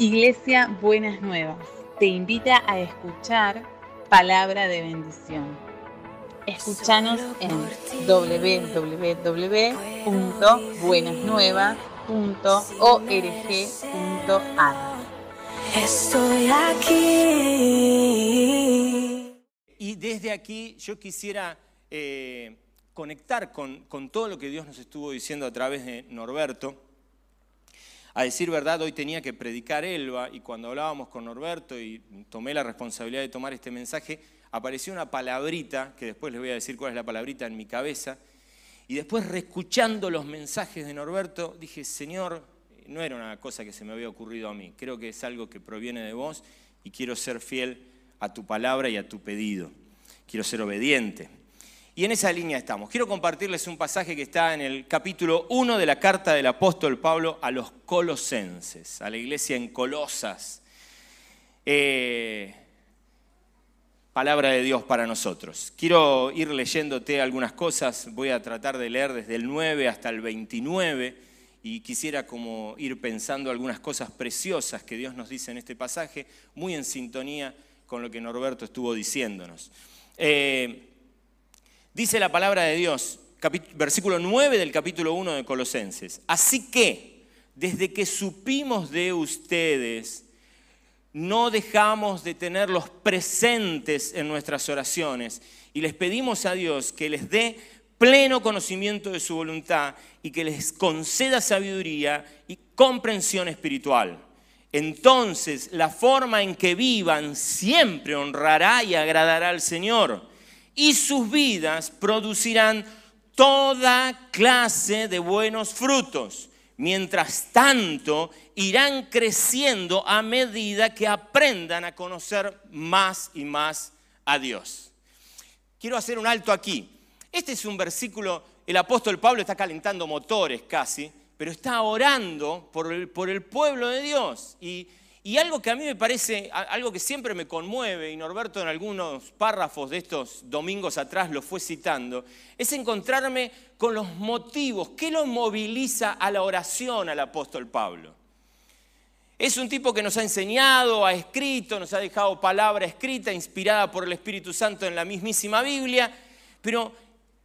Iglesia Buenas Nuevas te invita a escuchar palabra de bendición. Escúchanos en www.buenasnuevas.org.ar. Estoy aquí. Y desde aquí yo quisiera eh, conectar con, con todo lo que Dios nos estuvo diciendo a través de Norberto. A decir verdad, hoy tenía que predicar Elba y cuando hablábamos con Norberto y tomé la responsabilidad de tomar este mensaje, apareció una palabrita, que después les voy a decir cuál es la palabrita en mi cabeza, y después reescuchando los mensajes de Norberto, dije, Señor, no era una cosa que se me había ocurrido a mí, creo que es algo que proviene de vos y quiero ser fiel a tu palabra y a tu pedido, quiero ser obediente. Y en esa línea estamos. Quiero compartirles un pasaje que está en el capítulo 1 de la carta del apóstol Pablo a los colosenses, a la iglesia en Colosas. Eh, palabra de Dios para nosotros. Quiero ir leyéndote algunas cosas, voy a tratar de leer desde el 9 hasta el 29 y quisiera como ir pensando algunas cosas preciosas que Dios nos dice en este pasaje, muy en sintonía con lo que Norberto estuvo diciéndonos. Eh, Dice la palabra de Dios, versículo 9 del capítulo 1 de Colosenses. Así que, desde que supimos de ustedes, no dejamos de tenerlos presentes en nuestras oraciones y les pedimos a Dios que les dé pleno conocimiento de su voluntad y que les conceda sabiduría y comprensión espiritual. Entonces la forma en que vivan siempre honrará y agradará al Señor y sus vidas producirán toda clase de buenos frutos. Mientras tanto, irán creciendo a medida que aprendan a conocer más y más a Dios. Quiero hacer un alto aquí. Este es un versículo, el apóstol Pablo está calentando motores casi, pero está orando por el, por el pueblo de Dios. Y y algo que a mí me parece, algo que siempre me conmueve, y Norberto en algunos párrafos de estos domingos atrás lo fue citando, es encontrarme con los motivos, ¿qué lo moviliza a la oración al apóstol Pablo? Es un tipo que nos ha enseñado, ha escrito, nos ha dejado palabra escrita, inspirada por el Espíritu Santo en la mismísima Biblia, pero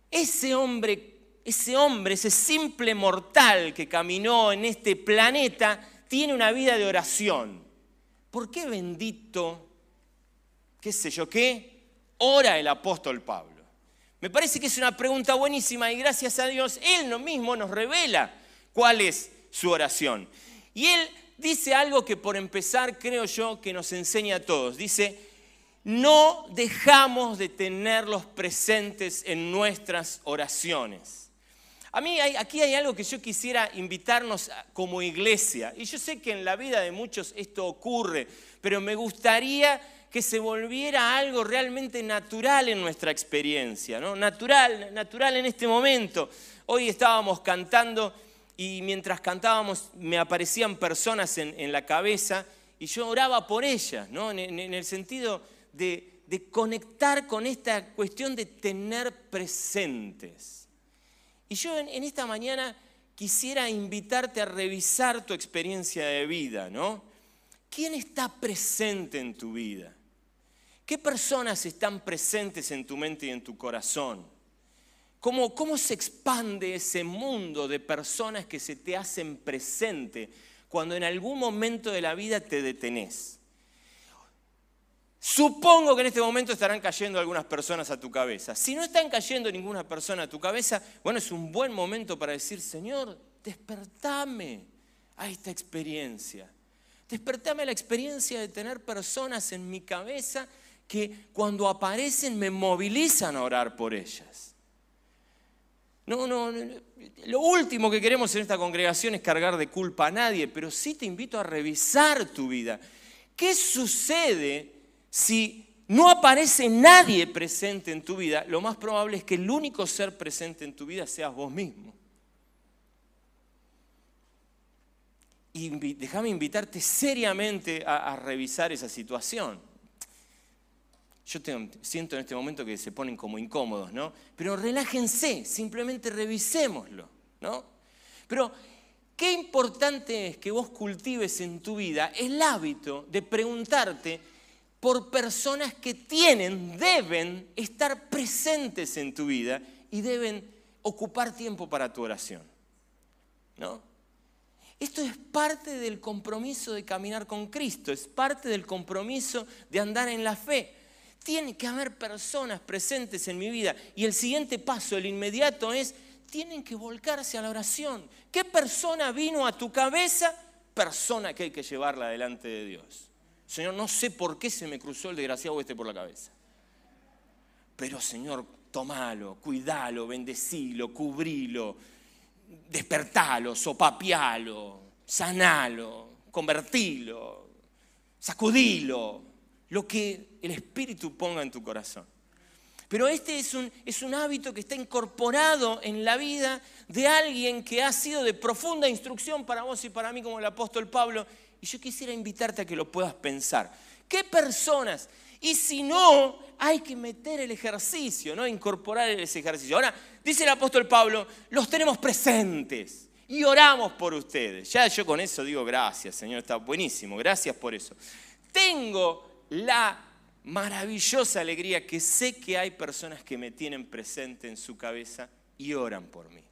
ese hombre, ese hombre, ese simple mortal que caminó en este planeta, tiene una vida de oración. ¿Por qué bendito, qué sé yo qué, ora el apóstol Pablo? Me parece que es una pregunta buenísima y gracias a Dios Él mismo nos revela cuál es su oración. Y Él dice algo que por empezar creo yo que nos enseña a todos. Dice, no dejamos de tenerlos presentes en nuestras oraciones. A mí aquí hay algo que yo quisiera invitarnos como iglesia. Y yo sé que en la vida de muchos esto ocurre, pero me gustaría que se volviera algo realmente natural en nuestra experiencia, ¿no? Natural, natural en este momento. Hoy estábamos cantando y mientras cantábamos me aparecían personas en, la cabeza y yo oraba por ellas, ¿no? en, el sentido de conectar con esta cuestión de tener presentes. Y yo en, esta mañana quisiera invitarte a revisar tu experiencia de vida, ¿no? ¿Quién está presente en tu vida? ¿Qué personas están presentes en tu mente y en tu corazón? ¿Cómo, ¿Cómo se expande ese mundo de personas que se te hacen presente cuando en algún momento de la vida te detenés? Supongo que en este momento estarán cayendo algunas personas a tu cabeza. Si no están cayendo ninguna persona a tu cabeza, bueno, es un buen momento para decir, Señor, despertame a esta experiencia. Despertame a la experiencia de tener personas en mi cabeza que cuando aparecen me movilizan a orar por ellas. No, no, no, lo último que queremos en esta congregación es cargar de culpa a nadie, pero sí te invito a revisar tu vida. ¿Qué sucede si no aparece nadie presente en tu vida, lo más probable es que el único ser presente en tu vida seas vos mismo. Y déjame invitarte seriamente a, revisar esa situación. Yo siento en este momento que se ponen como incómodos, ¿no? Pero relájense, simplemente revisémoslo, ¿no? Pero qué importante es que vos cultives en tu vida el hábito de preguntarte por personas que tienen, deben estar presentes en tu vida y deben ocupar tiempo para tu oración. ¿No? Esto es parte del compromiso de caminar con Cristo, es parte del compromiso de andar en la fe. Tiene que haber personas presentes en mi vida. Y el siguiente paso, el inmediato, es, tienen que volcarse a la oración. ¿Qué persona vino a tu cabeza? Persona que hay que llevarla delante de Dios. Señor, no sé por qué se me cruzó el desgraciado este por la cabeza. Pero Señor, tomalo, cuidalo, bendecilo, cubrilo, despertalo, sopapialo, sanalo, convertilo, sacudilo, lo que el Espíritu ponga en tu corazón. Pero este es un, es un hábito que está incorporado en la vida de alguien que ha sido de profunda instrucción para vos y para mí como el apóstol Pablo. Y yo quisiera invitarte a que lo puedas pensar. ¿Qué personas? Y si no, hay que meter el ejercicio, ¿no? Incorporar ese ejercicio. Ahora, dice el apóstol Pablo, los tenemos presentes y oramos por ustedes. Ya yo con eso digo gracias, Señor, está buenísimo, gracias por eso. Tengo la maravillosa alegría que sé que hay personas que me tienen presente en su cabeza y oran por mí.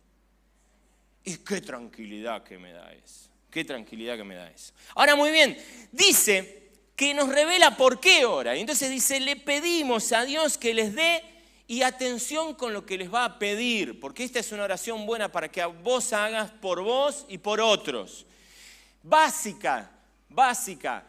Y qué tranquilidad que me da eso. Qué tranquilidad que me da eso. Ahora muy bien, dice que nos revela por qué ora. Y entonces dice, le pedimos a Dios que les dé y atención con lo que les va a pedir, porque esta es una oración buena para que vos hagas por vos y por otros. Básica, básica.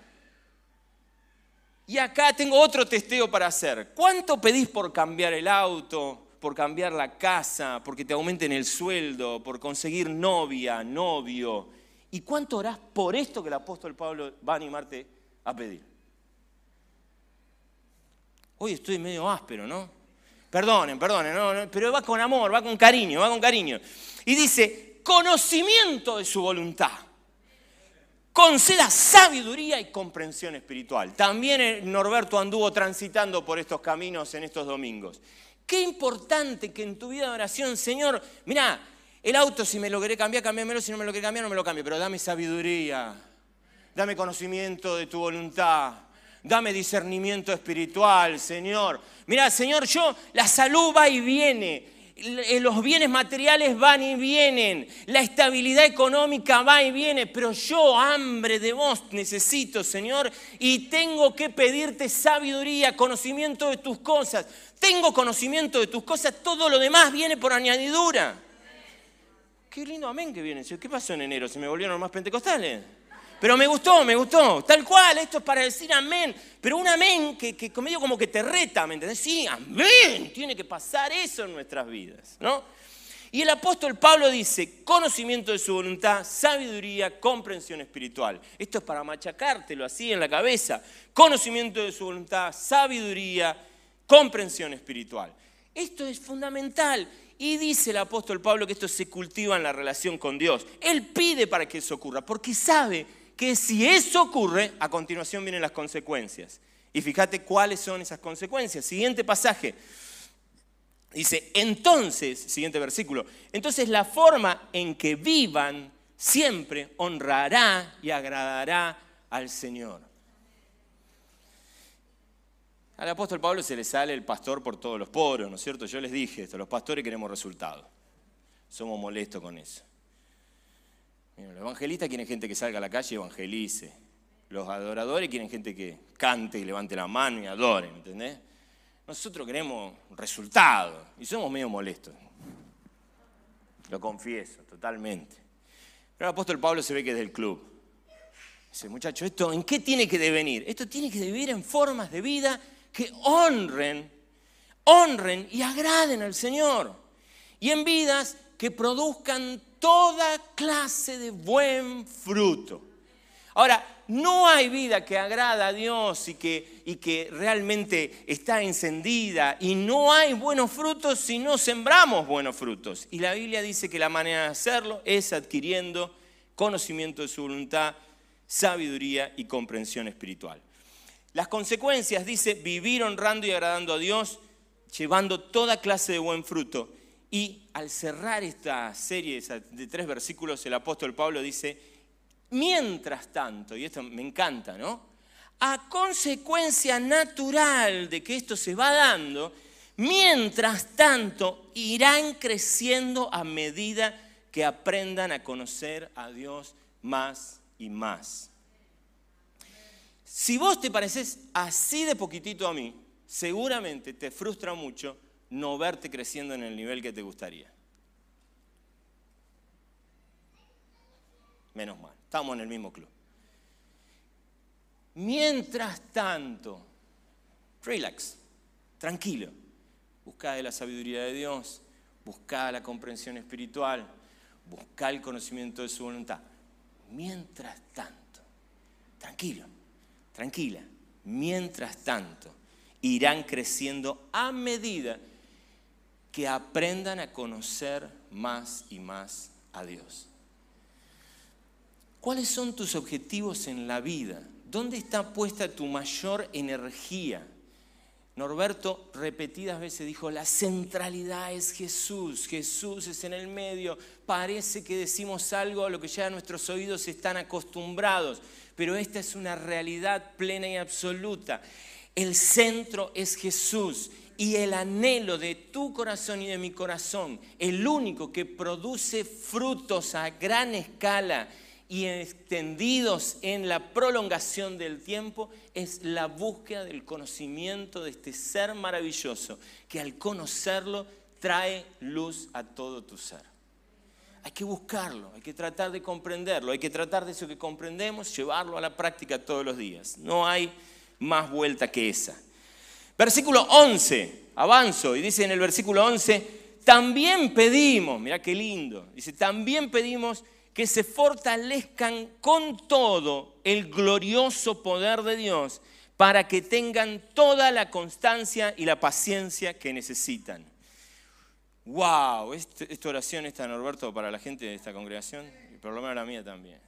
Y acá tengo otro testeo para hacer. ¿Cuánto pedís por cambiar el auto, por cambiar la casa, porque te aumenten el sueldo, por conseguir novia, novio? ¿Y cuánto orás por esto que el apóstol Pablo va a animarte a pedir? Hoy estoy medio áspero, ¿no? Perdonen, perdonen, pero va con amor, va con cariño, va con cariño. Y dice, conocimiento de su voluntad conceda sabiduría y comprensión espiritual. También Norberto anduvo transitando por estos caminos en estos domingos. Qué importante que en tu vida de oración, Señor, mira, el auto si me lo querés cambiar, cambiámelo, si no me lo querés cambiar, no me lo cambie, pero dame sabiduría, dame conocimiento de tu voluntad, dame discernimiento espiritual, Señor. Mira, Señor, yo, la salud va y viene, eh, los bienes materiales van y vienen, la estabilidad económica va y viene, pero yo hambre de vos necesito, Señor, y tengo que pedirte sabiduría, conocimiento de tus cosas. Tengo conocimiento de tus cosas, todo lo demás viene por añadidura. Qué lindo amén que viene. ¿Qué pasó en enero? ¿Se me volvieron más pentecostales? Pero me gustó, me gustó. Tal cual, esto es para decir amén. Pero un amén que, que medio como que te reta, ¿me entendés? Sí, amén. Tiene que pasar eso en nuestras vidas, ¿no? Y el apóstol Pablo dice, conocimiento de su voluntad, sabiduría, comprensión espiritual. Esto es para machacártelo así en la cabeza. Conocimiento de su voluntad, sabiduría, comprensión espiritual. Esto es fundamental. Y dice el apóstol Pablo que esto se cultiva en la relación con Dios. Él pide para que eso ocurra, porque sabe que si eso ocurre, a continuación vienen las consecuencias. Y fíjate cuáles son esas consecuencias. Siguiente pasaje. Dice, entonces, siguiente versículo, entonces la forma en que vivan siempre honrará y agradará al Señor. Al apóstol Pablo se le sale el pastor por todos los poros, ¿no es cierto? Yo les dije esto, los pastores queremos resultados. Somos molestos con eso los evangelistas quieren gente que salga a la calle y evangelice. Los adoradores quieren gente que cante y levante la mano y adore, ¿entendés? Nosotros queremos resultados y somos medio molestos. Lo confieso, totalmente. Pero el apóstol Pablo se ve que es del club. Dice, muchacho, ¿esto en qué tiene que devenir? Esto tiene que devenir en formas de vida que honren, honren y agraden al Señor. Y en vidas que produzcan toda clase de buen fruto. Ahora, no hay vida que agrada a Dios y que, y que realmente está encendida y no hay buenos frutos si no sembramos buenos frutos. Y la Biblia dice que la manera de hacerlo es adquiriendo conocimiento de su voluntad, sabiduría y comprensión espiritual. Las consecuencias, dice, vivir honrando y agradando a Dios, llevando toda clase de buen fruto Y al cerrar esta serie de tres versículos, el apóstol Pablo dice, mientras tanto, y esto me encanta, ¿no? A consecuencia natural de que esto se va dando, mientras tanto irán creciendo a medida que aprendan a conocer a Dios más y más. Si vos te pareces así de poquitito a mí, seguramente te frustra mucho no verte creciendo en el nivel que te gustaría. Menos mal, estamos en el mismo club. Mientras tanto, relax, tranquilo, busca de la sabiduría de Dios, busca la comprensión espiritual, busca el conocimiento de su voluntad. Mientras tanto, tranquilo, tranquila, mientras tanto, irán creciendo a medida que aprendan a conocer más y más a Dios. ¿Cuáles son tus objetivos en la vida? ¿Dónde está puesta tu mayor energía? Norberto repetidas veces dijo, la centralidad es Jesús, Jesús es en el medio, parece que decimos algo a lo que ya nuestros oídos están acostumbrados, pero esta es una realidad plena y absoluta. El centro es Jesús y el anhelo de tu corazón y de mi corazón, el único que produce frutos a gran escala y extendidos en la prolongación del tiempo, es la búsqueda del conocimiento de este ser maravilloso, que al conocerlo trae luz a todo tu ser. Hay que buscarlo, hay que tratar de comprenderlo, hay que tratar de eso que comprendemos, llevarlo a la práctica todos los días. No hay más vuelta que esa. Versículo 11, avanzo, y dice en el versículo 11, también pedimos, mira qué lindo, dice, también pedimos que se fortalezcan con todo el glorioso poder de Dios para que tengan toda la constancia y la paciencia que necesitan. ¡Wow! Esta oración está, Norberto, para la gente de esta congregación, y por lo menos la mía también.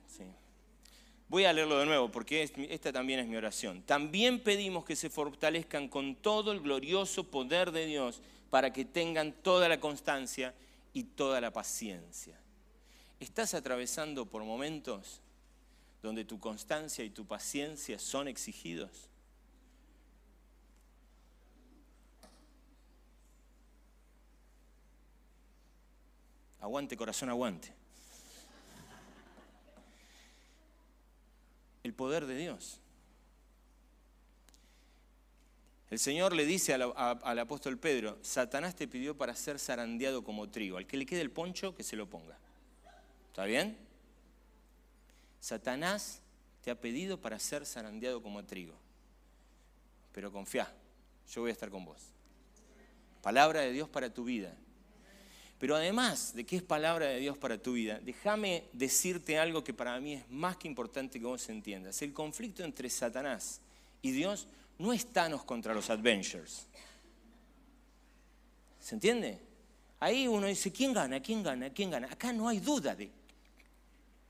Voy a leerlo de nuevo porque esta también es mi oración. También pedimos que se fortalezcan con todo el glorioso poder de Dios para que tengan toda la constancia y toda la paciencia. ¿Estás atravesando por momentos donde tu constancia y tu paciencia son exigidos? Aguante, corazón, aguante. el poder de Dios. El Señor le dice al, apóstol Pedro, Satanás te pidió para ser zarandeado como trigo. Al que le quede el poncho, que se lo ponga. ¿Está bien? Satanás te ha pedido para ser zarandeado como trigo. Pero confía, yo voy a estar con vos. Palabra de Dios para tu vida. Pero además de que es palabra de Dios para tu vida, déjame decirte algo que para mí es más que importante que vos entiendas. El conflicto entre Satanás y Dios no es Thanos contra los Adventures. ¿Se entiende? Ahí uno dice, ¿quién gana? ¿Quién gana? ¿Quién gana? Acá no hay duda de...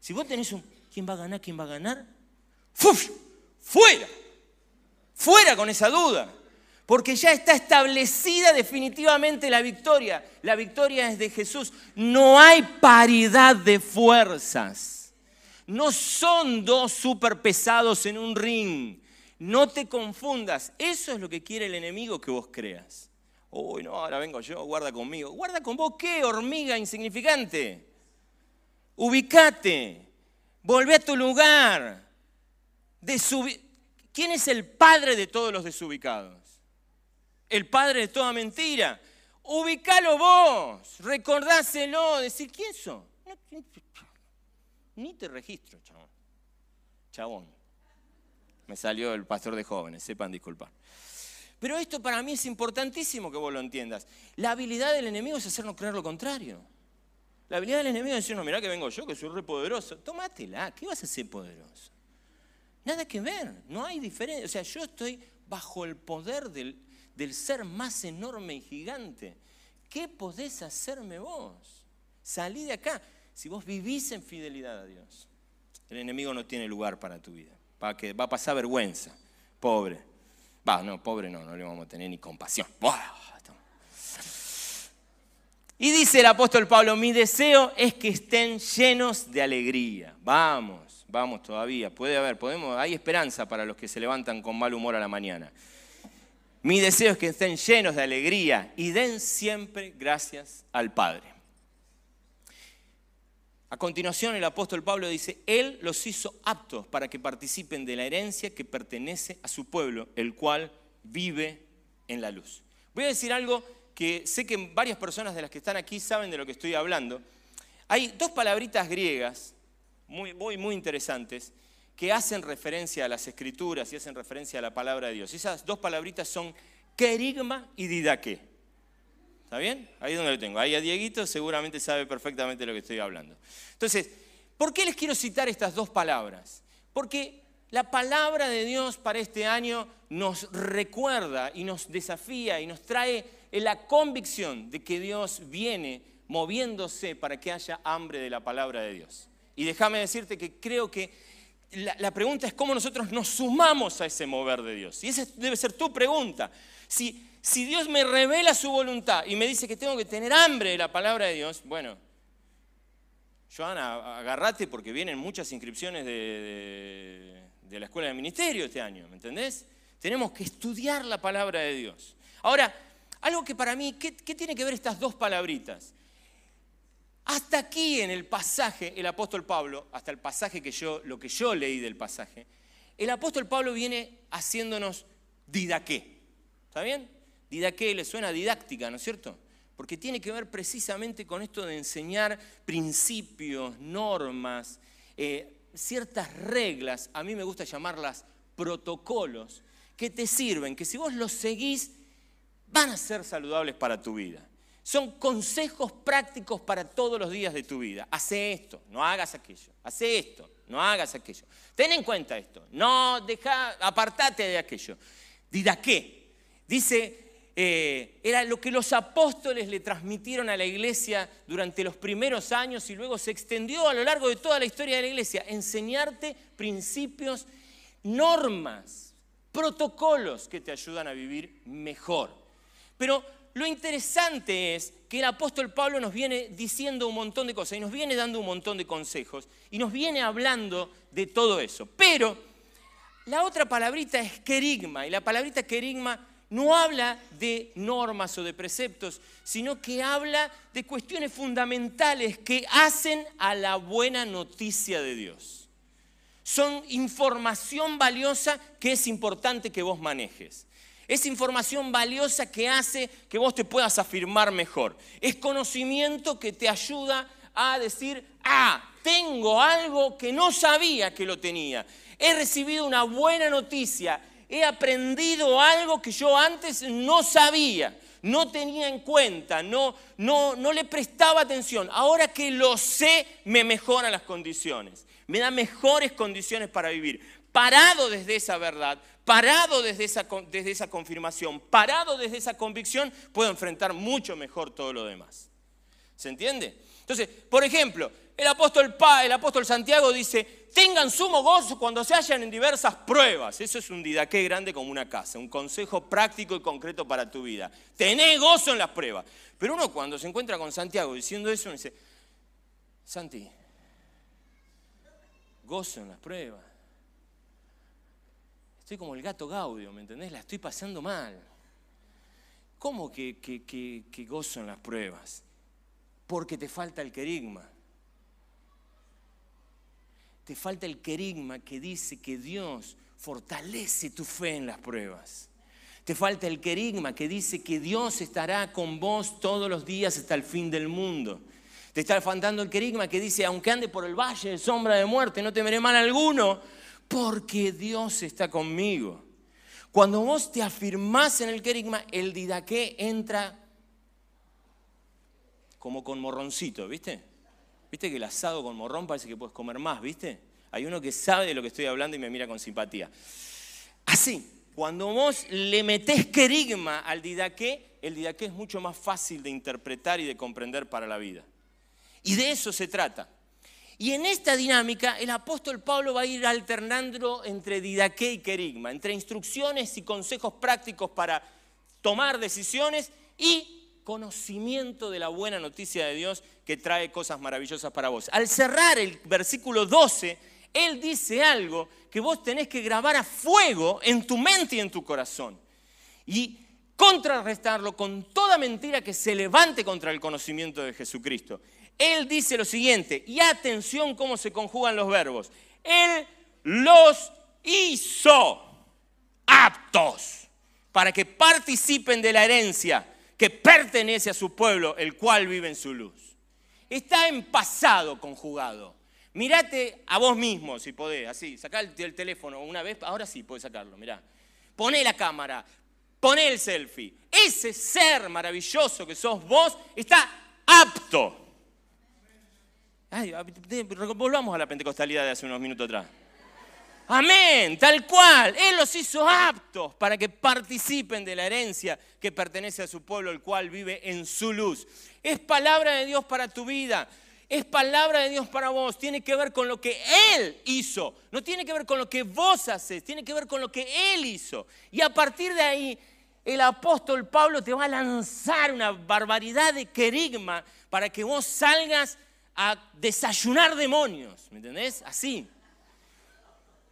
Si vos tenés un, ¿quién va a ganar? ¿Quién va a ganar? ¡Fuf! ¡Fuera! ¡Fuera con esa duda! Porque ya está establecida definitivamente la victoria. La victoria es de Jesús. No hay paridad de fuerzas. No son dos super pesados en un ring. No te confundas. Eso es lo que quiere el enemigo que vos creas. Uy, no, ahora vengo yo, guarda conmigo. ¿Guarda con vos qué, hormiga insignificante? Ubicate. Volvé a tu lugar. ¿Quién es el padre de todos los desubicados? El padre de toda mentira. Ubicalo vos, recordáselo, decir, ¿quién sos? Ni te registro, chabón. Chabón. Me salió el pastor de jóvenes, sepan disculpar. Pero esto para mí es importantísimo que vos lo entiendas. La habilidad del enemigo es hacernos creer lo contrario. La habilidad del enemigo es decirnos, mirá que vengo yo, que soy re poderoso. Tómatela, ¿qué vas a ser poderoso? Nada que ver, no hay diferencia. O sea, yo estoy bajo el poder del, del ser más enorme y gigante. ¿Qué podés hacerme vos? Salí de acá. Si vos vivís en fidelidad a Dios, el enemigo no tiene lugar para tu vida. Va que va a pasar vergüenza. Pobre. Va, no, pobre no, no le vamos a tener ni compasión. Y dice el apóstol Pablo, mi deseo es que estén llenos de alegría. Vamos, vamos todavía, puede haber, podemos, hay esperanza para los que se levantan con mal humor a la mañana. Mi deseo es que estén llenos de alegría y den siempre gracias al Padre. A continuación el apóstol Pablo dice, Él los hizo aptos para que participen de la herencia que pertenece a su pueblo, el cual vive en la luz. Voy a decir algo que sé que varias personas de las que están aquí saben de lo que estoy hablando. Hay dos palabritas griegas muy, muy, muy interesantes que hacen referencia a las escrituras y hacen referencia a la palabra de Dios. Esas dos palabritas son querigma y didaqué. ¿Está bien? Ahí es donde lo tengo. Ahí a Dieguito seguramente sabe perfectamente lo que estoy hablando. Entonces, ¿por qué les quiero citar estas dos palabras? Porque la palabra de Dios para este año nos recuerda y nos desafía y nos trae la convicción de que Dios viene moviéndose para que haya hambre de la palabra de Dios. Y déjame decirte que creo que la, pregunta es cómo nosotros nos sumamos a ese mover de Dios. Y esa debe ser tu pregunta. Si, Dios me revela su voluntad y me dice que tengo que tener hambre de la palabra de Dios, bueno, Joana, agarrate porque vienen muchas inscripciones de, la escuela de ministerio este año, ¿me entendés? Tenemos que estudiar la palabra de Dios. Ahora, algo que para mí, ¿qué, tiene que ver estas dos palabritas? Hasta aquí en el pasaje, el apóstol Pablo, hasta el pasaje que yo, lo que yo leí del pasaje, el apóstol Pablo viene haciéndonos didaqué. ¿Está bien? Didaqué le suena didáctica, ¿no es cierto? Porque tiene que ver precisamente con esto de enseñar principios, normas, eh, ciertas reglas, a mí me gusta llamarlas protocolos, que te sirven, que si vos los seguís, van a ser saludables para tu vida. Son consejos prácticos para todos los días de tu vida. Hace esto, no hagas aquello. Hace esto, no hagas aquello. Ten en cuenta esto. No deja, apartate de aquello. ¿Dida qué? Dice, eh, era lo que los apóstoles le transmitieron a la iglesia durante los primeros años y luego se extendió a lo largo de toda la historia de la iglesia. Enseñarte principios, normas, protocolos que te ayudan a vivir mejor. Pero lo interesante es que el apóstol Pablo nos viene diciendo un montón de cosas y nos viene dando un montón de consejos y nos viene hablando de todo eso. Pero la otra palabrita es querigma y la palabrita querigma no habla de normas o de preceptos, sino que habla de cuestiones fundamentales que hacen a la buena noticia de Dios. Son información valiosa que es importante que vos manejes. Es información valiosa que hace que vos te puedas afirmar mejor. Es conocimiento que te ayuda a decir, ah, tengo algo que no sabía que lo tenía. He recibido una buena noticia. He aprendido algo que yo antes no sabía, no tenía en cuenta, no, no, no le prestaba atención. Ahora que lo sé, me mejora las condiciones. Me da mejores condiciones para vivir. Parado desde esa verdad, parado desde esa, desde esa confirmación, parado desde esa convicción, puedo enfrentar mucho mejor todo lo demás. ¿Se entiende? Entonces, por ejemplo, el apóstol, el apóstol Santiago dice, tengan sumo gozo cuando se hallan en diversas pruebas. Eso es un didaqué grande como una casa, un consejo práctico y concreto para tu vida. Tené gozo en las pruebas. Pero uno cuando se encuentra con Santiago diciendo eso, dice, Santi, gozo en las pruebas. Estoy como el gato Gaudio, ¿me entendés? La estoy pasando mal. ¿Cómo que, que, gozo en las pruebas? Porque te falta el querigma. Te falta el querigma que dice que Dios fortalece tu fe en las pruebas. Te falta el querigma que dice que Dios estará con vos todos los días hasta el fin del mundo. Te está faltando el querigma que dice, aunque ande por el valle de sombra de muerte, no temeré mal alguno, porque Dios está conmigo. Cuando vos te afirmás en el querigma, el didaqué entra como con morroncito, ¿viste? ¿Viste que el asado con morrón parece que puedes comer más, ¿viste? Hay uno que sabe de lo que estoy hablando y me mira con simpatía. Así, cuando vos le metés querigma al didaqué, el didaqué es mucho más fácil de interpretar y de comprender para la vida. Y de eso se trata. Y en esta dinámica el apóstol Pablo va a ir alternando entre didaqué y querigma, entre instrucciones y consejos prácticos para tomar decisiones y conocimiento de la buena noticia de Dios que trae cosas maravillosas para vos. Al cerrar el versículo 12, Él dice algo que vos tenés que grabar a fuego en tu mente y en tu corazón. Y contrarrestarlo con toda mentira que se levante contra el conocimiento de Jesucristo. Él dice lo siguiente, y atención cómo se conjugan los verbos. Él los hizo aptos para que participen de la herencia que pertenece a su pueblo, el cual vive en su luz. Está en pasado conjugado. Mirate a vos mismo, si podés, así, sacá el, teléfono una vez, ahora sí podés sacarlo, mirá. Poné la cámara, poné el selfie. Ese ser maravilloso que sos vos está apto. volvamos a la pentecostalidad de hace unos minutos atrás. Amén, tal cual. Él los hizo aptos para que participen de la herencia que pertenece a su pueblo, el cual vive en su luz. Es palabra de Dios para tu vida. Es palabra de Dios para vos. Tiene que ver con lo que Él hizo. No tiene que ver con lo que vos haces. Tiene que ver con lo que Él hizo. Y a partir de ahí, el apóstol Pablo te va a lanzar una barbaridad de querigma para que vos salgas a desayunar demonios. ¿Me entendés? Así.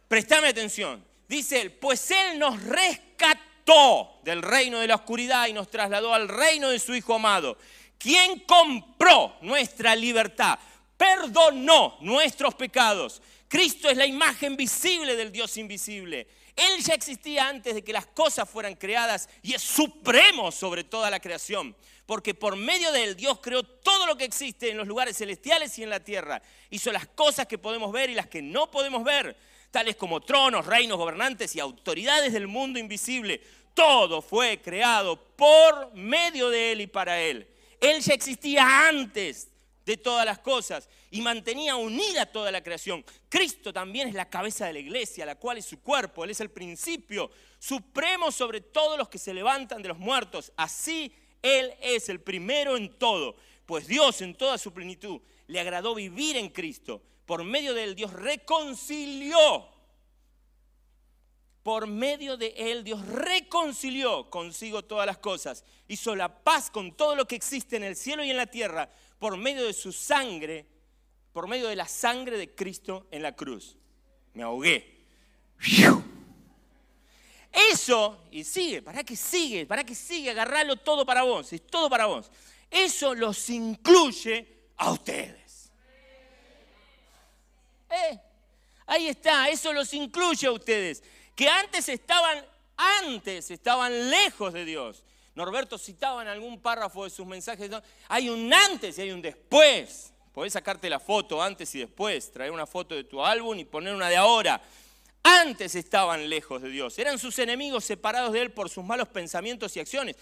Prestame atención. Dice él, pues Él nos rescató del reino de la oscuridad y nos trasladó al reino de su Hijo amado, quien compró nuestra libertad, perdonó nuestros pecados. Cristo es la imagen visible del Dios invisible. Él ya existía antes de que las cosas fueran creadas y es supremo sobre toda la creación. Porque por medio de él Dios creó todo lo que existe en los lugares celestiales y en la tierra. Hizo las cosas que podemos ver y las que no podemos ver tales como tronos, reinos, gobernantes y autoridades del mundo invisible. Todo fue creado por medio de Él y para Él. Él ya existía antes de todas las cosas y mantenía unida toda la creación. Cristo también es la cabeza de la iglesia, la cual es su cuerpo. Él es el principio supremo sobre todos los que se levantan de los muertos. Así Él es el primero en todo, pues Dios en toda su plenitud le agradó vivir en Cristo por medio de él Dios reconcilió. Por medio de él Dios reconcilió consigo todas las cosas. Hizo la paz con todo lo que existe en el cielo y en la tierra por medio de su sangre, por medio de la sangre de Cristo en la cruz. Me ahogué. Eso, y sigue, para que sigue, para que sigue, agarralo todo para vos, es todo para vos. Eso los incluye a ustedes. Eh, ahí está, eso los incluye a ustedes, que antes estaban, antes estaban lejos de Dios. Norberto citaba en algún párrafo de sus mensajes, hay un antes y hay un después. Podés sacarte la foto antes y después, traer una foto de tu álbum y poner una de ahora. Antes estaban lejos de Dios, eran sus enemigos separados de Él por sus malos pensamientos y acciones.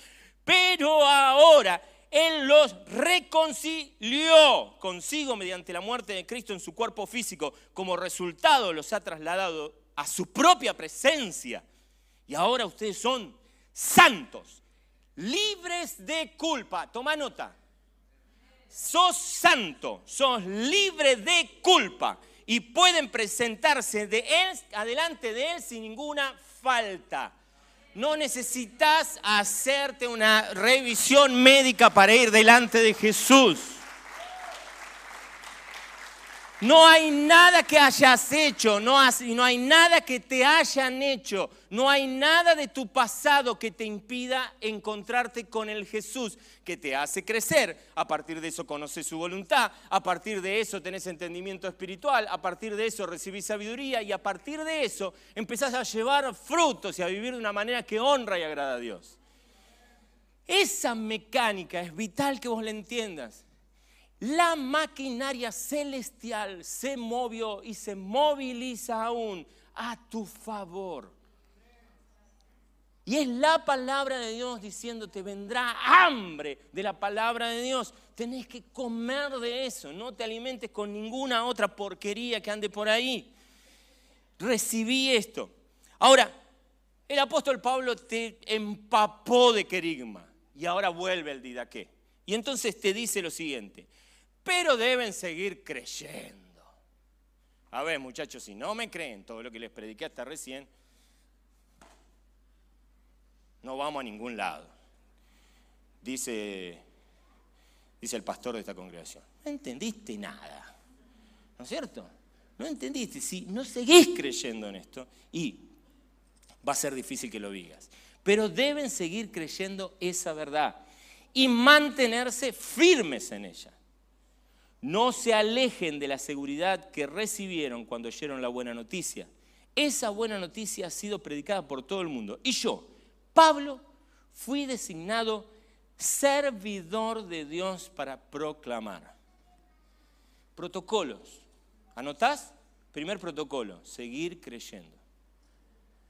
Pero ahora él los reconcilió consigo mediante la muerte de Cristo en su cuerpo físico. Como resultado los ha trasladado a su propia presencia. Y ahora ustedes son santos, libres de culpa. Toma nota. Sos santo, sos libre de culpa y pueden presentarse de él, de él sin ninguna falta. No necesitas hacerte una revisión médica para ir delante de Jesús. No hay nada que hayas hecho, no, no hay nada que te hayan hecho, no hay nada de tu pasado que te impida encontrarte con el Jesús que te hace crecer. A partir de eso conoces su voluntad, a partir de eso tenés entendimiento espiritual, a partir de eso recibís sabiduría y a partir de eso empezás a llevar frutos y a vivir de una manera que honra y agrada a Dios. Esa mecánica es vital que vos la entiendas la maquinaria celestial se movió y se moviliza aún a tu favor. Y es la palabra de Dios diciéndote, vendrá hambre de la palabra de Dios. Tenés que comer de eso, no te alimentes con ninguna otra porquería que ande por ahí. Recibí esto. Ahora, el apóstol Pablo te empapó de querigma y ahora vuelve al didaqué. Y entonces te dice lo siguiente, pero deben seguir creyendo. A ver, muchachos, si no me creen todo lo que les prediqué hasta recién, no vamos a ningún lado. dice, dice el pastor de esta congregación, no entendiste nada, ¿no es cierto? No entendiste, si no seguís creyendo en esto, y va a ser difícil que lo digas, pero deben seguir creyendo esa verdad y mantenerse firmes en ella. No se alejen de la seguridad que recibieron cuando oyeron la buena noticia. Esa buena noticia ha sido predicada por todo el mundo. Y yo, Pablo, fui designado servidor de Dios para proclamar. Protocolos. ¿Anotás? Primer protocolo, seguir creyendo.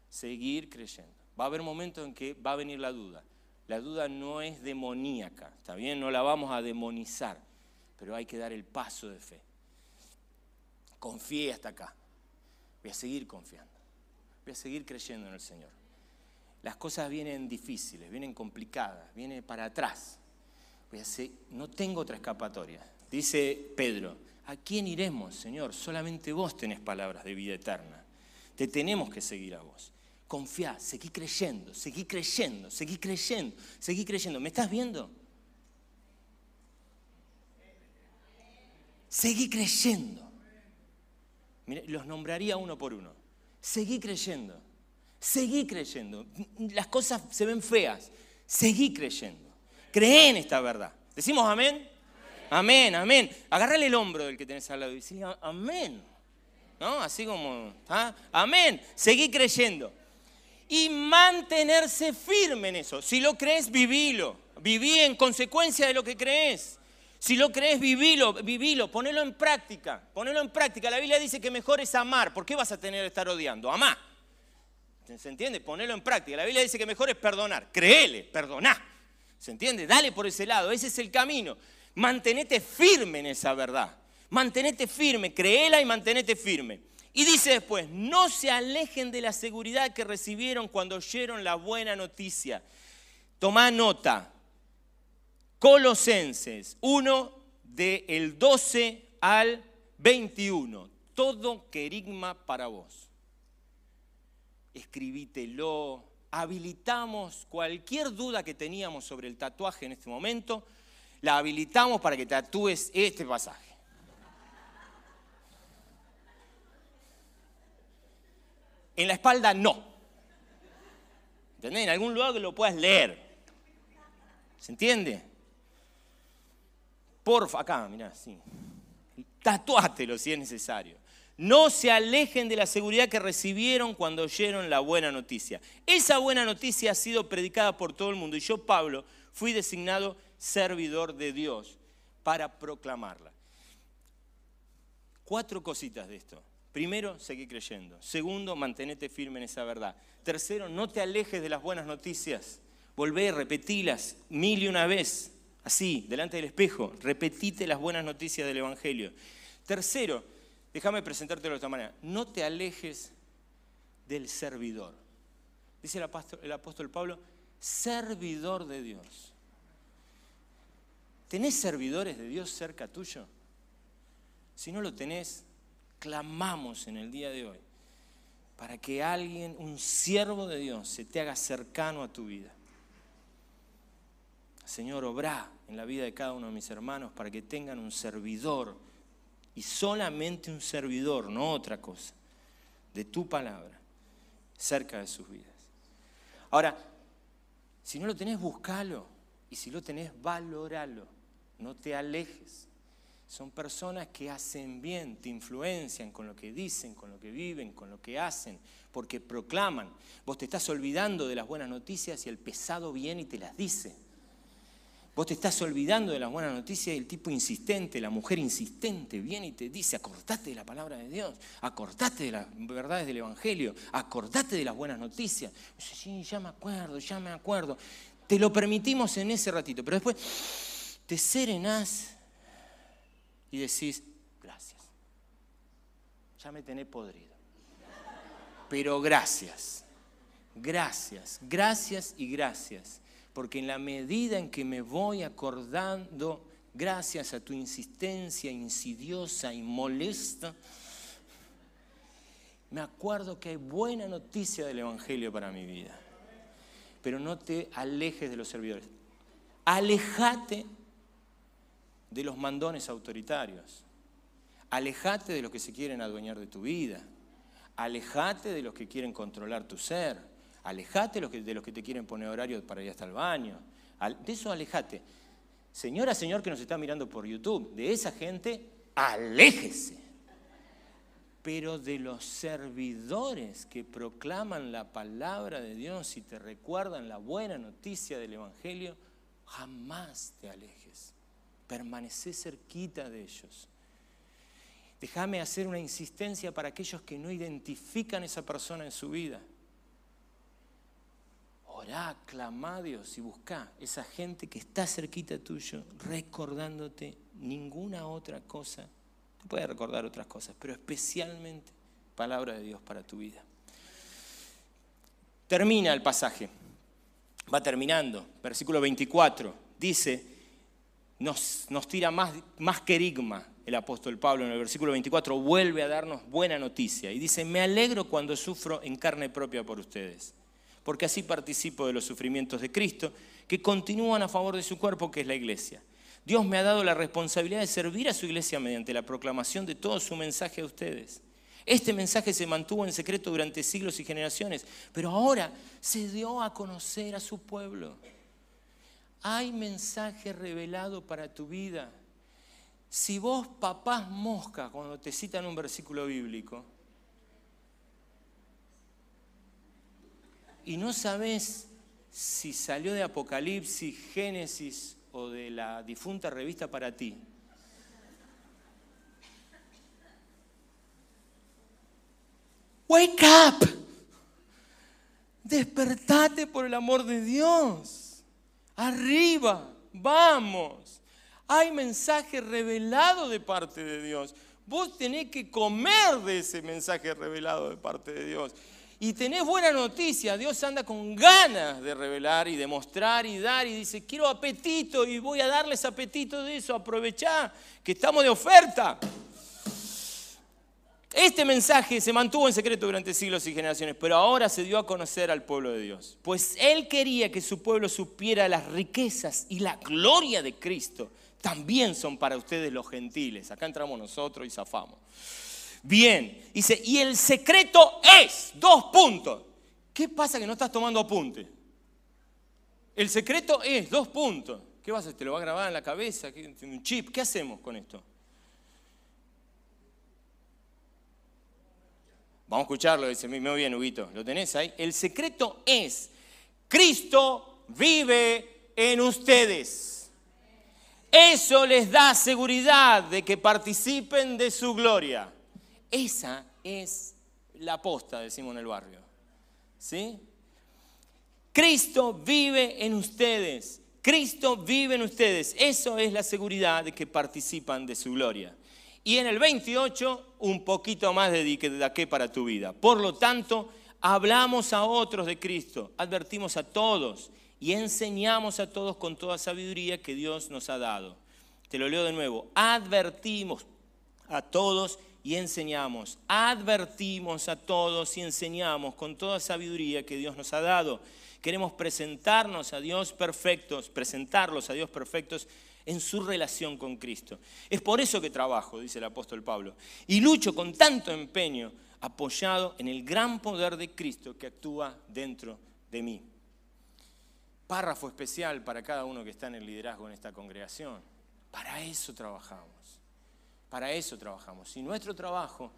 Seguir creyendo. Va a haber momentos en que va a venir la duda. La duda no es demoníaca, ¿está bien? No la vamos a demonizar, pero hay que dar el paso de fe. Confíe hasta acá. Voy a seguir confiando. Voy a seguir creyendo en el Señor. Las cosas vienen difíciles, vienen complicadas, vienen para atrás. Voy a seguir, no tengo otra escapatoria. Dice Pedro, ¿a quién iremos, Señor? Solamente vos tenés palabras de vida eterna. Te tenemos que seguir a vos. Confía, seguí creyendo, seguí creyendo, seguí creyendo, seguí creyendo. ¿Me estás viendo? Seguí creyendo. Los nombraría uno por uno. Seguí creyendo. Seguí creyendo. Las cosas se ven feas. Seguí creyendo. Cree en esta verdad. ¿Decimos amén? Amén, amén. Agárrale el hombro del que tenés al lado y decirle amén. ¿No? Así como, ¿ah? amén. Seguí creyendo. Y mantenerse firme en eso. Si lo crees, vivilo. Viví en consecuencia de lo que crees. Si lo crees, vivilo, vivilo, ponelo en práctica, ponelo en práctica. La Biblia dice que mejor es amar. ¿Por qué vas a tener que estar odiando? Amá. ¿Se entiende? Ponelo en práctica. La Biblia dice que mejor es perdonar. Créele, perdoná. ¿Se entiende? Dale por ese lado. Ese es el camino. Mantenete firme en esa verdad. Mantenete firme, créela y mantenete firme. Y dice después, no se alejen de la seguridad que recibieron cuando oyeron la buena noticia. Tomá nota, Colosenses 1 del 12 al 21. Todo querigma para vos. Escribítelo. Habilitamos cualquier duda que teníamos sobre el tatuaje en este momento. La habilitamos para que tatúes este pasaje. En la espalda no. ¿Entendés? En algún lugar que lo puedas leer. ¿Se entiende? Porfa, acá, mirá, sí. Tatuátelo si es necesario. No se alejen de la seguridad que recibieron cuando oyeron la buena noticia. Esa buena noticia ha sido predicada por todo el mundo y yo, Pablo, fui designado servidor de Dios para proclamarla. Cuatro cositas de esto. Primero, seguí creyendo. Segundo, mantenete firme en esa verdad. Tercero, no te alejes de las buenas noticias. Volvé, repetilas mil y una vez así, delante del espejo, repetite las buenas noticias del Evangelio. Tercero, déjame presentártelo de esta manera, no te alejes del servidor. Dice el apóstol, el apóstol Pablo, servidor de Dios. ¿Tenés servidores de Dios cerca tuyo? Si no lo tenés, clamamos en el día de hoy para que alguien, un siervo de Dios, se te haga cercano a tu vida. Señor, obra en la vida de cada uno de mis hermanos para que tengan un servidor y solamente un servidor, no otra cosa, de tu palabra cerca de sus vidas. Ahora, si no lo tenés, buscalo. Y si lo tenés, valoralo. No te alejes. Son personas que hacen bien, te influencian con lo que dicen, con lo que viven, con lo que hacen, porque proclaman. Vos te estás olvidando de las buenas noticias y el pesado viene y te las dice. Vos te estás olvidando de las buenas noticias y el tipo insistente, la mujer insistente, viene y te dice, acordate de la palabra de Dios, acordate de las verdades del Evangelio, acordate de las buenas noticias. Sí, ya me acuerdo, ya me acuerdo. Te lo permitimos en ese ratito, pero después te serenás y decís, gracias. Ya me tenés podrido. Pero gracias, gracias, gracias y gracias porque en la medida en que me voy acordando, gracias a tu insistencia insidiosa y molesta, me acuerdo que hay buena noticia del Evangelio para mi vida. Pero no te alejes de los servidores. Alejate de los mandones autoritarios. Alejate de los que se quieren adueñar de tu vida. Alejate de los que quieren controlar tu ser. Alejate de los que, te quieren poner horario para ir hasta el baño. De eso alejate. Señora, señor que nos está mirando por YouTube, de esa gente, aléjese. Pero de los servidores que proclaman la palabra de Dios y te recuerdan la buena noticia del Evangelio, jamás te alejes. Permanece cerquita de ellos. Déjame hacer una insistencia para aquellos que no identifican a esa persona en su vida. Orá, clama a Dios y busca esa gente que está cerquita tuyo, recordándote ninguna otra cosa. Te puede recordar otras cosas, pero especialmente palabra de Dios para tu vida. Termina el pasaje, va terminando, versículo 24, dice, nos, nos tira más, más querigma, el apóstol Pablo en el versículo 24 vuelve a darnos buena noticia. Y dice, me alegro cuando sufro en carne propia por ustedes, porque así participo de los sufrimientos de Cristo, que continúan a favor de su cuerpo, que es la iglesia. Dios me ha dado la responsabilidad de servir a su iglesia mediante la proclamación de todo su mensaje a ustedes. Este mensaje se mantuvo en secreto durante siglos y generaciones, pero ahora se dio a conocer a su pueblo. Hay mensaje revelado para tu vida si vos papás mosca cuando te citan un versículo bíblico y no sabes si salió de Apocalipsis, Génesis o de la difunta revista para ti, Wake up. Despertate por el amor de Dios. Arriba, vamos. Hay mensaje revelado de parte de Dios. Vos tenés que comer de ese mensaje revelado de parte de Dios. Y tenés buena noticia, Dios anda con ganas de revelar y de mostrar y dar y dice, quiero apetito y voy a darles apetito de eso, aprovechá que estamos de oferta. Este mensaje se mantuvo en secreto durante siglos y generaciones, pero ahora se dio a conocer al pueblo de Dios, pues Él quería que su pueblo supiera las riquezas y la gloria de Cristo también son para ustedes los gentiles. Acá entramos nosotros y zafamos. Bien, dice, y el secreto es, dos puntos. ¿Qué pasa que no estás tomando apunte? El secreto es, dos puntos. ¿Qué vas a hacer? ¿Te lo va a grabar en la cabeza? ¿Un chip? ¿Qué hacemos con esto? Vamos a escucharlo, dice muy bien, Huguito. ¿Lo tenés ahí? El secreto es, Cristo vive en ustedes. Eso les da seguridad de que participen de su gloria. Esa es la posta, decimos en el barrio. ¿Sí? Cristo vive en ustedes. Cristo vive en ustedes. Eso es la seguridad de que participan de su gloria. Y en el 28, un poquito más de qué para tu vida. Por lo tanto, hablamos a otros de Cristo, advertimos a todos y enseñamos a todos con toda sabiduría que Dios nos ha dado. Te lo leo de nuevo. Advertimos a todos y enseñamos. Advertimos a todos y enseñamos con toda sabiduría que Dios nos ha dado. Queremos presentarnos a Dios perfectos, presentarlos a Dios perfectos en su relación con Cristo. Es por eso que trabajo, dice el apóstol Pablo, y lucho con tanto empeño apoyado en el gran poder de Cristo que actúa dentro de mí párrafo especial para cada uno que está en el liderazgo en esta congregación. Para eso trabajamos. Para eso trabajamos. Y nuestro trabajo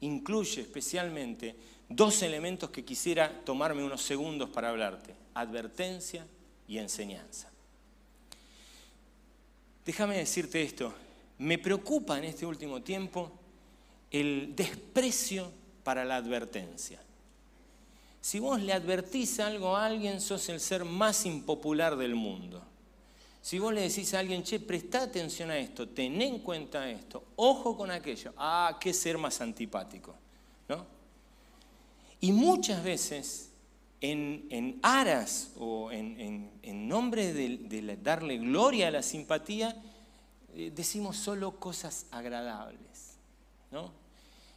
incluye especialmente dos elementos que quisiera tomarme unos segundos para hablarte. Advertencia y enseñanza. Déjame decirte esto. Me preocupa en este último tiempo el desprecio para la advertencia. Si vos le advertís algo a alguien, sos el ser más impopular del mundo. Si vos le decís a alguien, che, presta atención a esto, ten en cuenta esto, ojo con aquello, ah, qué ser más antipático. ¿no? Y muchas veces, en, aras o en, nombre de, darle gloria a la simpatía, eh, decimos solo cosas agradables. ¿no?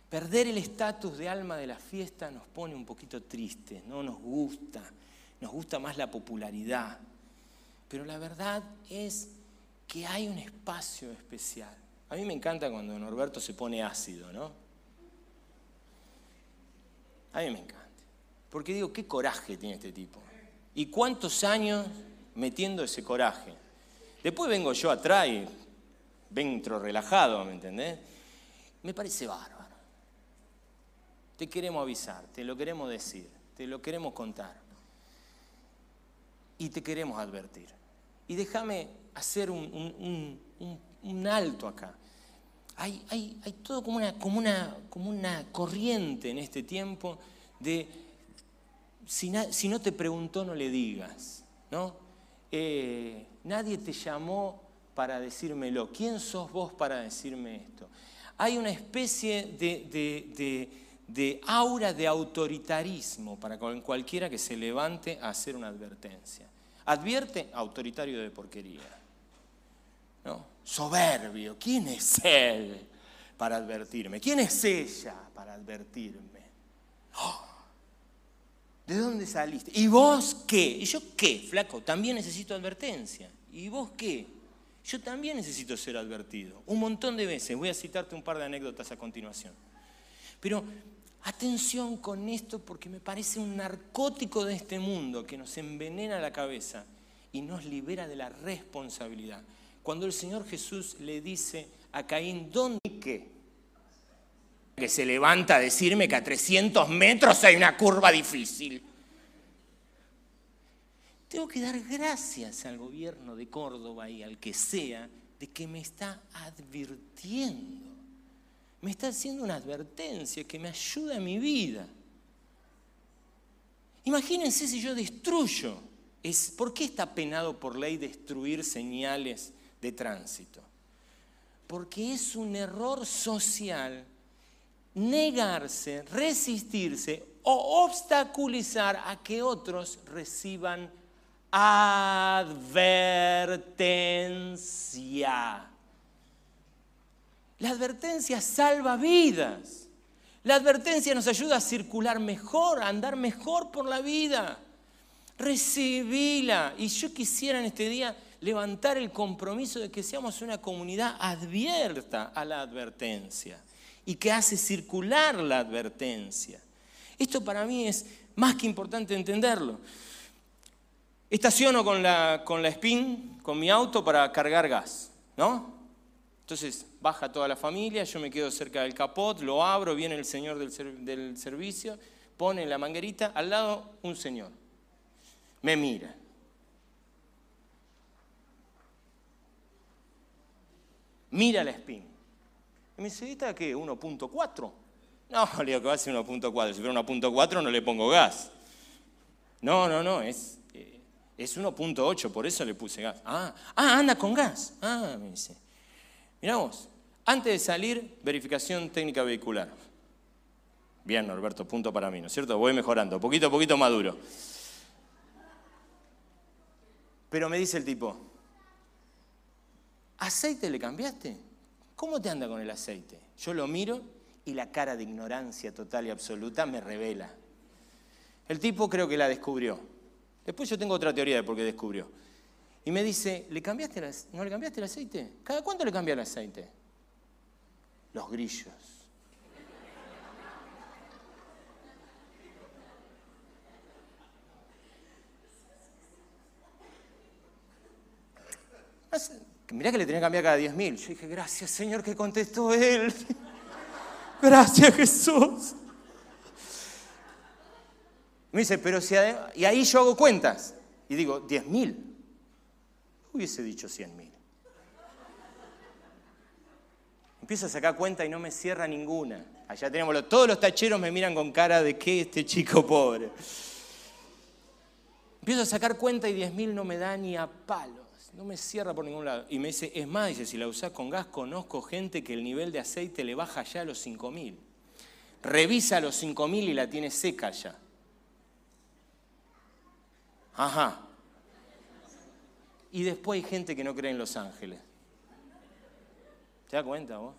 Perder el estatus de alma de la fiesta nos pone un poquito tristes, no nos gusta, nos gusta más la popularidad. Pero la verdad es que hay un espacio especial. A mí me encanta cuando Norberto se pone ácido, ¿no? A mí me encanta. Porque digo, qué coraje tiene este tipo. ¿Y cuántos años metiendo ese coraje? Después vengo yo atrás y vengo relajado, ¿me entendés? Me parece bárbaro. Te queremos avisar, te lo queremos decir, te lo queremos contar. Y te queremos advertir. Y déjame hacer un, alto acá. Hay, hay, hay, todo como una, como, una, como una corriente en este tiempo de si, no te preguntó no le digas. ¿no? Eh, nadie te llamó para decírmelo. ¿Quién sos vos para decirme esto? Hay una especie de, de aura de autoritarismo para cualquiera que se levante a hacer una advertencia. Advierte autoritario de porquería. Soberbio. ¿Quién es él para advertirme? ¿Quién es ella para advertirme? ¡Oh! ¿De dónde saliste? ¿Y vos qué? ¿Y yo qué, flaco? También necesito advertencia. ¿Y vos qué? Yo también necesito ser advertido. Un montón de veces. Voy a citarte un par de anécdotas a continuación. Pero atención con esto porque me parece un narcótico de este mundo que nos envenena la cabeza y nos libera de la responsabilidad. Cuando el Señor Jesús le dice a Caín, ¿dónde qué? Que se levanta a decirme que a 300 metros hay una curva difícil. Tengo que dar gracias al gobierno de Córdoba y al que sea de que me está advirtiendo. Me está haciendo una advertencia que me ayuda en mi vida. Imagínense si yo destruyo. ¿Por qué está penado por ley destruir señales de tránsito? Porque es un error social negarse, resistirse o obstaculizar a que otros reciban advertencia. La advertencia salva vidas. La advertencia nos ayuda a circular mejor, a andar mejor por la vida. Recibíla. Y yo quisiera en este día levantar el compromiso de que seamos una comunidad abierta a la advertencia y que hace circular la advertencia. Esto para mí es más que importante entenderlo. Estaciono con la, con la SPIN, con mi auto para cargar gas, ¿no? Entonces baja toda la familia, yo me quedo cerca del capot, lo abro, viene el señor del, del servicio, pone la manguerita, al lado un señor. Me mira. Mira la spin. Y me dice, ¿esta qué? ¿1.4? No, le digo que va a ser 1.4. Si fuera 1.4 no le pongo gas. No, no, no, es, eh, es 1.8, por eso le puse gas. Ah, ah, anda con gas. Ah, me dice. Miramos, antes de salir, verificación técnica vehicular. Bien, Norberto, punto para mí, ¿no es cierto? Voy mejorando, poquito a poquito maduro. Pero me dice el tipo, ¿aceite le cambiaste? ¿Cómo te anda con el aceite? Yo lo miro y la cara de ignorancia total y absoluta me revela. El tipo creo que la descubrió. Después yo tengo otra teoría de por qué descubrió. Y me dice, ¿le cambiaste ¿no le cambiaste el aceite? ¿Cada cuánto le cambia el aceite? Los grillos. Mirá que le tenía que cambiar cada 10.000. Yo dije, gracias Señor que contestó él. Gracias Jesús. Me dice, pero si... Y ahí yo hago cuentas. Y digo, 10.000 hubiese dicho 100 mil. Empiezo a sacar cuenta y no me cierra ninguna. Allá tenemos, todos los tacheros me miran con cara de que este chico pobre. Empiezo a sacar cuenta y 10 mil no me da ni a palos. No me cierra por ningún lado. Y me dice, es más, dice, si la usás con gas, conozco gente que el nivel de aceite le baja ya a los 5 mil. Revisa los 5 mil y la tiene seca ya. Ajá. Y después hay gente que no cree en los ángeles. ¿Te das cuenta vos?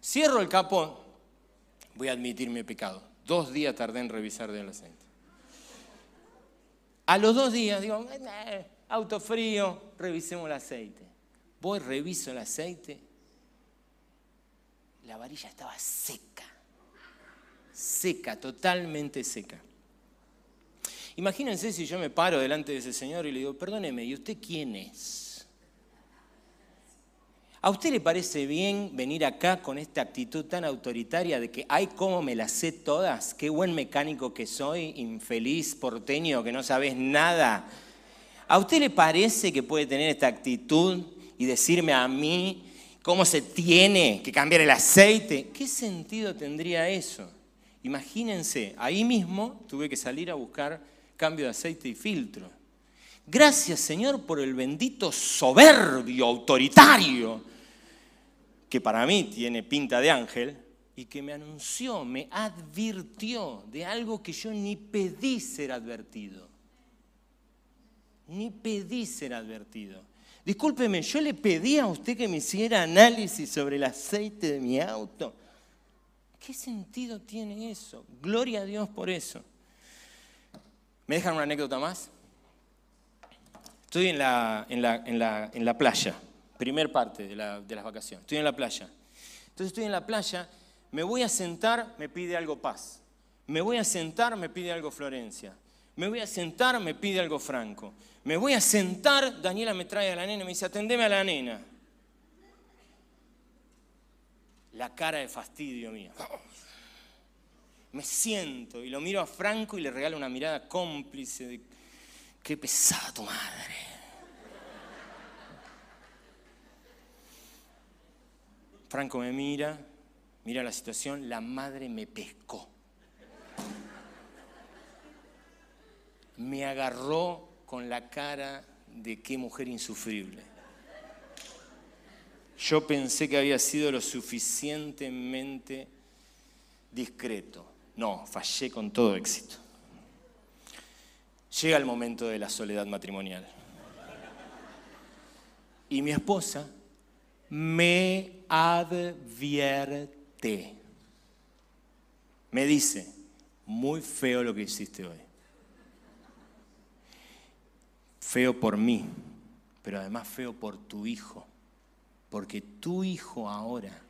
Cierro el capón, voy a admitir mi pecado. Dos días tardé en revisar del aceite. A los dos días digo, auto frío, revisemos el aceite. Voy, reviso el aceite. La varilla estaba seca. Seca, totalmente seca. Imagínense si yo me paro delante de ese señor y le digo, perdóneme, ¿y usted quién es? ¿A usted le parece bien venir acá con esta actitud tan autoritaria de que, ay, cómo me las sé todas? Qué buen mecánico que soy, infeliz, porteño, que no sabes nada. ¿A usted le parece que puede tener esta actitud y decirme a mí cómo se tiene que cambiar el aceite? ¿Qué sentido tendría eso? Imagínense, ahí mismo tuve que salir a buscar cambio de aceite y filtro. Gracias Señor por el bendito soberbio, autoritario, que para mí tiene pinta de ángel, y que me anunció, me advirtió de algo que yo ni pedí ser advertido. Ni pedí ser advertido. Discúlpeme, yo le pedí a usted que me hiciera análisis sobre el aceite de mi auto. ¿Qué sentido tiene eso? Gloria a Dios por eso. ¿Me dejan una anécdota más? Estoy en la, en la, playa, primer parte de, de las vacaciones. Estoy en la playa. Entonces estoy en la playa, me voy a sentar, me pide algo paz. Me voy a sentar, me pide algo Florencia. Me voy a sentar, me pide algo Franco. Me voy a sentar, Daniela me trae a la nena me dice, atendeme a la nena. La cara de fastidio mía me siento y lo miro a Franco y le regalo una mirada cómplice de qué pesada tu madre. Franco me mira, mira la situación, la madre me pescó. Me agarró con la cara de qué mujer insufrible. Yo pensé que había sido lo suficientemente discreto. No, fallé con todo éxito. Llega el momento de la soledad matrimonial. Y mi esposa me advierte. Me dice, muy feo lo que hiciste hoy. Feo por mí, pero además feo por tu hijo. Porque tu hijo ahora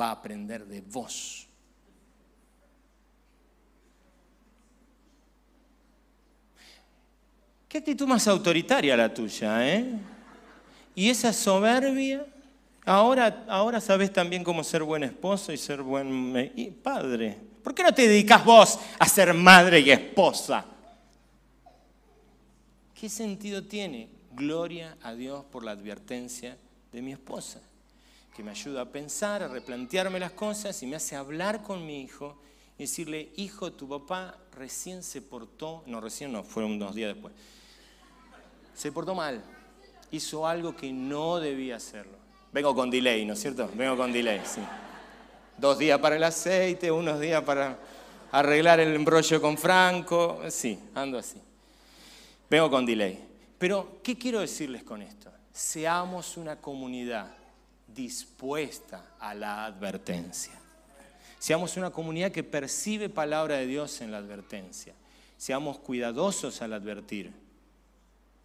va a aprender de vos Qué actitud más autoritaria la tuya, ¿eh? Y esa soberbia, ahora, ahora sabes también cómo ser buen esposo y ser buen padre. ¿Por qué no te dedicas vos a ser madre y esposa? ¿Qué sentido tiene? Gloria a Dios por la advertencia de mi esposa, que me ayuda a pensar, a replantearme las cosas y me hace hablar con mi hijo y decirle, hijo, tu papá recién se portó, no recién, no, fueron unos días después, se portó mal, hizo algo que no debía hacerlo. Vengo con delay, ¿no es cierto? Vengo con delay, sí. Dos días para el aceite, unos días para arreglar el embrollo con Franco, sí, ando así. Vengo con delay. Pero, ¿qué quiero decirles con esto? Seamos una comunidad dispuesta a la advertencia. Seamos una comunidad que percibe palabra de Dios en la advertencia. Seamos cuidadosos al advertir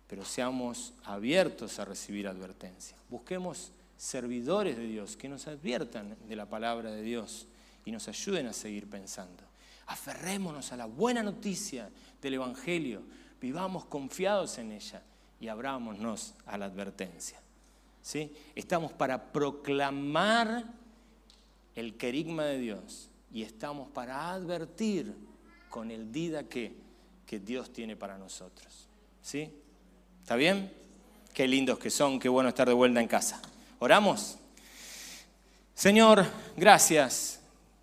pero seamos abiertos a recibir advertencia. Busquemos servidores de Dios que nos adviertan de la palabra de Dios y nos ayuden a seguir pensando. Aferrémonos a la buena noticia del Evangelio, vivamos confiados en ella y abrámonos a la advertencia. ¿Sí? Estamos para proclamar el querigma de Dios y estamos para advertir con el dida que, que Dios tiene para nosotros. ¿Sí? ¿Está bien? Qué lindos que son, qué bueno estar de vuelta en casa. ¿Oramos? Señor, gracias.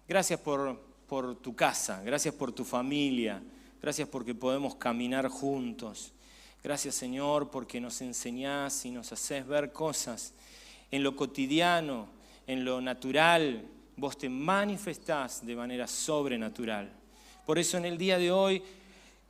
Gracias por, por tu casa, gracias por tu familia, gracias porque podemos caminar juntos. Gracias Señor porque nos enseñás y nos haces ver cosas en lo cotidiano, en lo natural. Vos te manifestás de manera sobrenatural. Por eso en el día de hoy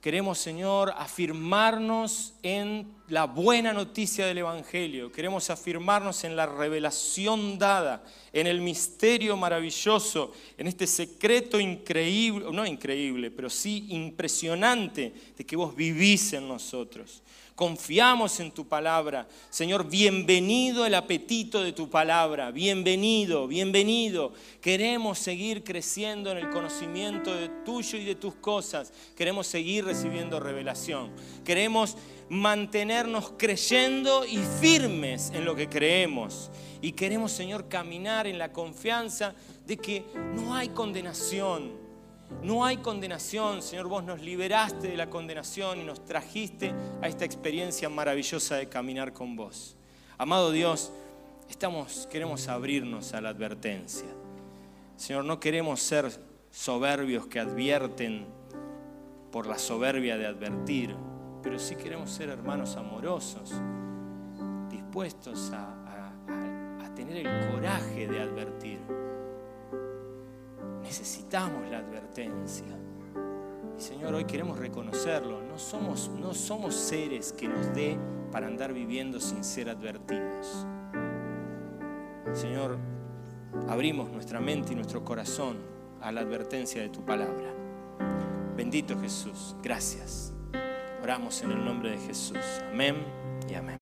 Queremos, Señor, afirmarnos en la buena noticia del Evangelio. Queremos afirmarnos en la revelación dada, en el misterio maravilloso, en este secreto increíble, no increíble, pero sí impresionante de que vos vivís en nosotros Confiamos en tu palabra. Señor, bienvenido el apetito de tu palabra. Bienvenido, bienvenido. Queremos seguir creciendo en el conocimiento de tuyo y de tus cosas. Queremos seguir recibiendo revelación. Queremos mantenernos creyendo y firmes en lo que creemos. Y queremos, Señor, caminar en la confianza de que no hay condenación no hay condenación, Señor, vos nos liberaste de la condenación y nos trajiste a esta experiencia maravillosa de caminar con vos. Amado Dios, estamos, queremos abrirnos a la advertencia. Señor, no queremos ser soberbios que advierten por la soberbia de advertir, pero sí queremos ser hermanos amorosos, dispuestos a, a tener el coraje de advertir necesitamos la advertencia. Y Señor, hoy queremos reconocerlo. No somos, no somos seres que nos dé para andar viviendo sin ser advertidos. Señor, abrimos nuestra mente y nuestro corazón a la advertencia de tu palabra. Bendito Jesús, gracias. Oramos en el nombre de Jesús. Amén y amén.